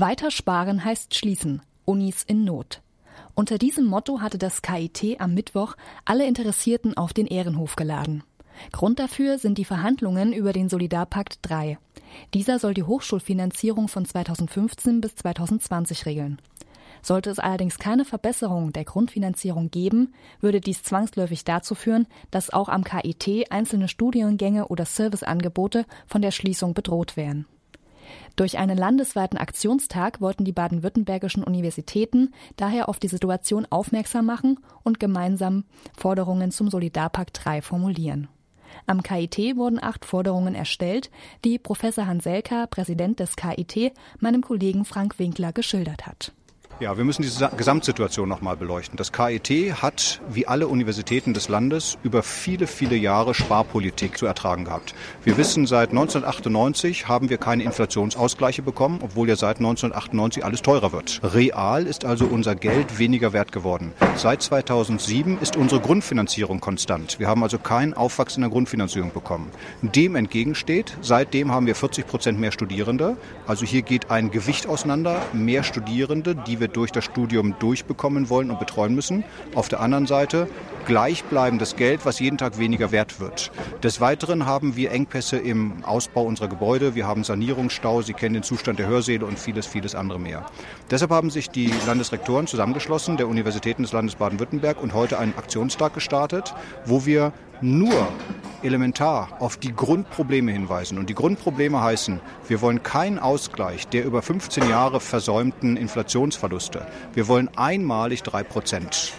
Weiter sparen heißt schließen. Unis in Not. Unter diesem Motto hatte das KIT am Mittwoch alle Interessierten auf den Ehrenhof geladen. Grund dafür sind die Verhandlungen über den Solidarpakt 3. Dieser soll die Hochschulfinanzierung von 2015 bis 2020 regeln. Sollte es allerdings keine Verbesserung der Grundfinanzierung geben, würde dies zwangsläufig dazu führen, dass auch am KIT einzelne Studiengänge oder Serviceangebote von der Schließung bedroht wären. Durch einen landesweiten Aktionstag wollten die baden-württembergischen Universitäten daher auf die Situation aufmerksam machen und gemeinsam Forderungen zum Solidarpakt 3 formulieren. Am KIT wurden acht Forderungen erstellt, die Professor Hanselka, Präsident des KIT, meinem Kollegen Frank Winkler geschildert hat. Ja, wir müssen diese Gesamtsituation nochmal beleuchten. Das KIT hat, wie alle Universitäten des Landes, über viele, viele Jahre Sparpolitik zu ertragen gehabt. Wir wissen, seit 1998 haben wir keine Inflationsausgleiche bekommen, obwohl ja seit 1998 alles teurer wird. Real ist also unser Geld weniger wert geworden. Seit 2007 ist unsere Grundfinanzierung konstant. Wir haben also keinen Aufwachs in der Grundfinanzierung bekommen. Dem entgegensteht, seitdem haben wir 40 Prozent mehr Studierende. Also hier geht ein Gewicht auseinander, mehr Studierende, die wir durch das Studium durchbekommen wollen und betreuen müssen. Auf der anderen Seite gleichbleibendes Geld, was jeden Tag weniger wert wird. Des Weiteren haben wir Engpässe im Ausbau unserer Gebäude. Wir haben Sanierungsstau. Sie kennen den Zustand der Hörsäle und vieles, vieles andere mehr. Deshalb haben sich die Landesrektoren zusammengeschlossen, der Universitäten des Landes Baden-Württemberg und heute einen Aktionstag gestartet, wo wir nur elementar auf die Grundprobleme hinweisen. Und die Grundprobleme heißen, wir wollen keinen Ausgleich der über 15 Jahre versäumten Inflationsverluste. Wir wollen einmalig drei Prozent.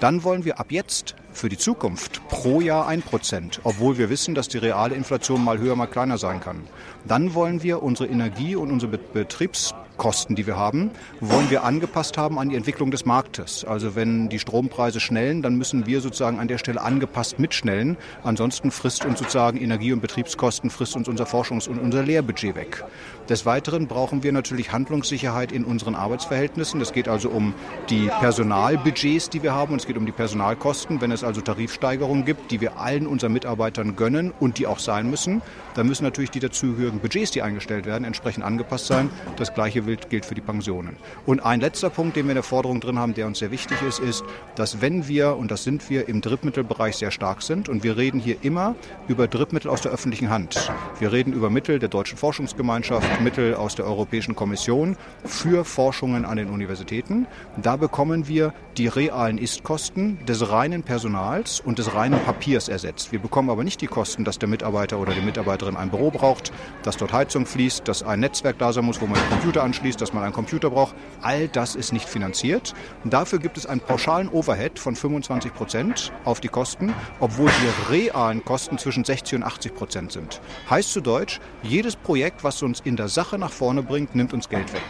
Dann wollen wir ab jetzt für die Zukunft pro Jahr ein Prozent, obwohl wir wissen, dass die reale Inflation mal höher, mal kleiner sein kann. Dann wollen wir unsere Energie und unsere Betriebs Kosten, die wir haben, wollen wir angepasst haben an die Entwicklung des Marktes. Also wenn die Strompreise schnellen, dann müssen wir sozusagen an der Stelle angepasst mitschnellen. Ansonsten frisst uns sozusagen Energie- und Betriebskosten, frisst uns unser Forschungs- und unser Lehrbudget weg. Des Weiteren brauchen wir natürlich Handlungssicherheit in unseren Arbeitsverhältnissen. Es geht also um die Personalbudgets, die wir haben und es geht um die Personalkosten. Wenn es also Tarifsteigerungen gibt, die wir allen unseren Mitarbeitern gönnen und die auch sein müssen, dann müssen natürlich die dazugehörigen Budgets, die eingestellt werden, entsprechend angepasst sein. Das gleiche gilt für die Pensionen. Und ein letzter Punkt, den wir in der Forderung drin haben, der uns sehr wichtig ist, ist, dass wenn wir, und das sind wir, im Drittmittelbereich sehr stark sind, und wir reden hier immer über Drittmittel aus der öffentlichen Hand. Wir reden über Mittel der Deutschen Forschungsgemeinschaft, Mittel aus der Europäischen Kommission für Forschungen an den Universitäten. Da bekommen wir die realen Istkosten des reinen Personals und des reinen Papiers ersetzt. Wir bekommen aber nicht die Kosten, dass der Mitarbeiter oder die Mitarbeiterin ein Büro braucht, dass dort Heizung fließt, dass ein Netzwerk da sein muss, wo man den Computer anschließt, dass man einen Computer braucht. All das ist nicht finanziert. Und dafür gibt es einen pauschalen Overhead von 25 Prozent auf die Kosten, obwohl die realen Kosten zwischen 60 und 80 Prozent sind. Heißt zu Deutsch, jedes Projekt, was uns in der Sache nach vorne bringt, nimmt uns Geld weg.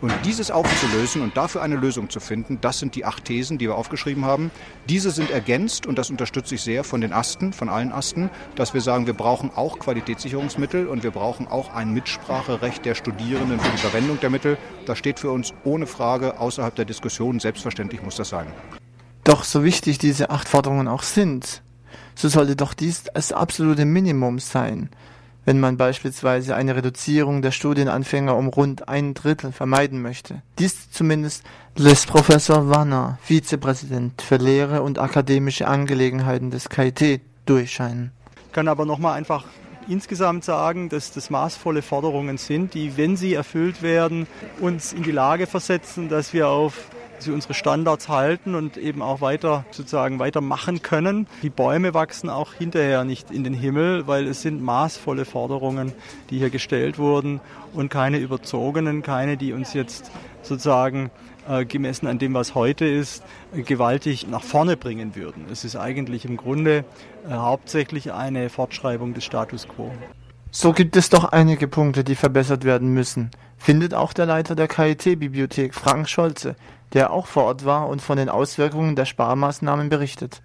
Und dieses aufzulösen und dafür eine Lösung zu finden, das sind die acht Thesen, die wir aufgeschrieben haben. Diese sind ergänzt, und das unterstütze ich sehr von den Asten, von allen Asten, dass wir sagen, wir brauchen auch Qualitätssicherungsmittel und wir brauchen auch ein Mitspracherecht der Studierenden für die Verwendung der Mittel. Das steht für uns ohne Frage außerhalb der Diskussion. Selbstverständlich muss das sein. Doch so wichtig diese acht Forderungen auch sind, so sollte doch dies das absolute Minimum sein wenn man beispielsweise eine Reduzierung der Studienanfänger um rund ein Drittel vermeiden möchte. Dies zumindest lässt Professor Wanner, Vizepräsident für Lehre und akademische Angelegenheiten des KIT, durchscheinen. Ich kann aber nochmal einfach insgesamt sagen, dass das maßvolle Forderungen sind, die, wenn sie erfüllt werden, uns in die Lage versetzen, dass wir auf sie unsere Standards halten und eben auch weiter sozusagen weitermachen können. Die Bäume wachsen auch hinterher nicht in den Himmel, weil es sind maßvolle Forderungen, die hier gestellt wurden und keine überzogenen, keine, die uns jetzt sozusagen äh, gemessen an dem, was heute ist, gewaltig nach vorne bringen würden. Es ist eigentlich im Grunde äh, hauptsächlich eine Fortschreibung des Status quo. So gibt es doch einige Punkte, die verbessert werden müssen, findet auch der Leiter der KIT-Bibliothek Frank Scholze, der auch vor Ort war und von den Auswirkungen der Sparmaßnahmen berichtet.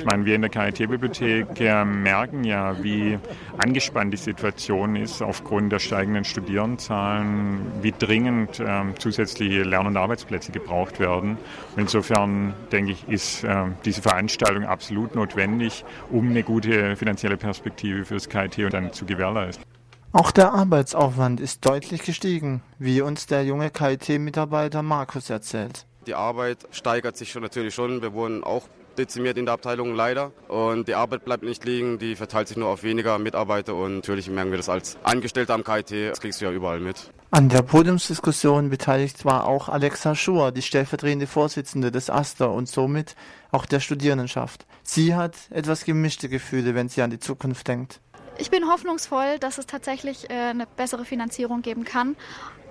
Ich meine, wir in der KIT-Bibliothek äh, merken ja, wie angespannt die Situation ist aufgrund der steigenden Studierendenzahlen, wie dringend äh, zusätzliche Lern- und Arbeitsplätze gebraucht werden. insofern denke ich, ist äh, diese Veranstaltung absolut notwendig, um eine gute finanzielle Perspektive für das KIT dann zu gewährleisten. Auch der Arbeitsaufwand ist deutlich gestiegen, wie uns der junge KIT-Mitarbeiter Markus erzählt. Die Arbeit steigert sich schon natürlich schon. Wir wurden auch dezimiert in der Abteilung leider. Und die Arbeit bleibt nicht liegen, die verteilt sich nur auf weniger Mitarbeiter und natürlich merken wir das als Angestellter am KIT, das kriegst du ja überall mit. An der Podiumsdiskussion beteiligt war auch Alexa Schur, die stellvertretende Vorsitzende des AStA und somit auch der Studierendenschaft. Sie hat etwas gemischte Gefühle, wenn sie an die Zukunft denkt. Ich bin hoffnungsvoll, dass es tatsächlich äh, eine bessere Finanzierung geben kann.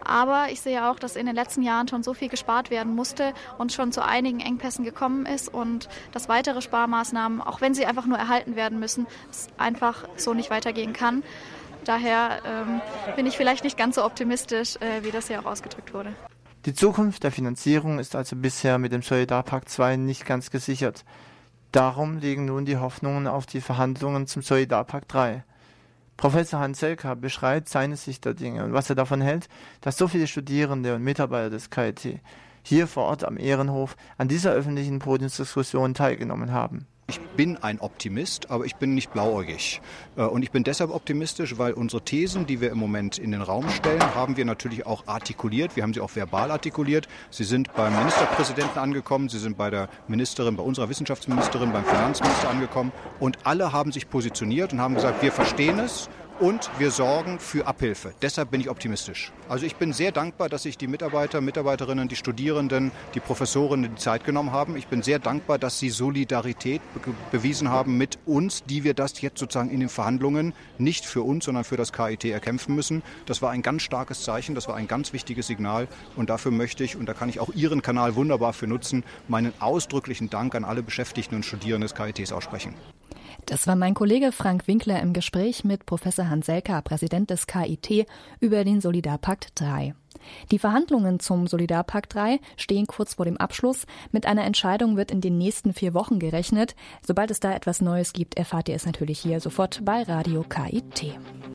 Aber ich sehe auch, dass in den letzten Jahren schon so viel gespart werden musste und schon zu einigen Engpässen gekommen ist und dass weitere Sparmaßnahmen, auch wenn sie einfach nur erhalten werden müssen, es einfach so nicht weitergehen kann. Daher ähm, bin ich vielleicht nicht ganz so optimistisch, äh, wie das hier auch ausgedrückt wurde. Die Zukunft der Finanzierung ist also bisher mit dem Solidarpakt 2 nicht ganz gesichert. Darum liegen nun die Hoffnungen auf die Verhandlungen zum Solidarpakt 3. Professor Hans Selka beschreibt seine Sicht der Dinge und was er davon hält, dass so viele Studierende und Mitarbeiter des KIT hier vor Ort am Ehrenhof an dieser öffentlichen Podiumsdiskussion teilgenommen haben. Ich bin ein Optimist, aber ich bin nicht blauäugig. Äh, und ich bin deshalb optimistisch, weil unsere Thesen, die wir im Moment in den Raum stellen, haben wir natürlich auch artikuliert. Wir haben sie auch verbal artikuliert. Sie sind beim Ministerpräsidenten angekommen, sie sind bei der Ministerin, bei unserer Wissenschaftsministerin, beim Finanzminister angekommen. Und alle haben sich positioniert und haben gesagt, wir verstehen es und wir sorgen für Abhilfe. Deshalb bin ich optimistisch. Also ich bin sehr dankbar, dass sich die Mitarbeiter, Mitarbeiterinnen, die Studierenden, die Professorinnen die Zeit genommen haben. Ich bin sehr dankbar, dass sie Solidarität be bewiesen haben mit uns, die wir das jetzt sozusagen in den Verhandlungen nicht für uns, sondern für das KIT erkämpfen müssen. Das war ein ganz starkes Zeichen, das war ein ganz wichtiges Signal und dafür möchte ich, und da kann ich auch Ihren Kanal wunderbar für nutzen, meinen ausdrücklichen Dank an alle Beschäftigten und Studierenden des KITs aussprechen. Das war mein Kollege Frank Winkler im Gespräch mit Professor Hans Selker, Präsident des KIT, über den Solidarpakt 3. Die Verhandlungen zum Solidarpakt 3 stehen kurz vor dem Abschluss. Mit einer Entscheidung wird in den nächsten vier Wochen gerechnet. Sobald es da etwas Neues gibt, erfahrt ihr es natürlich hier sofort bei Radio KIT.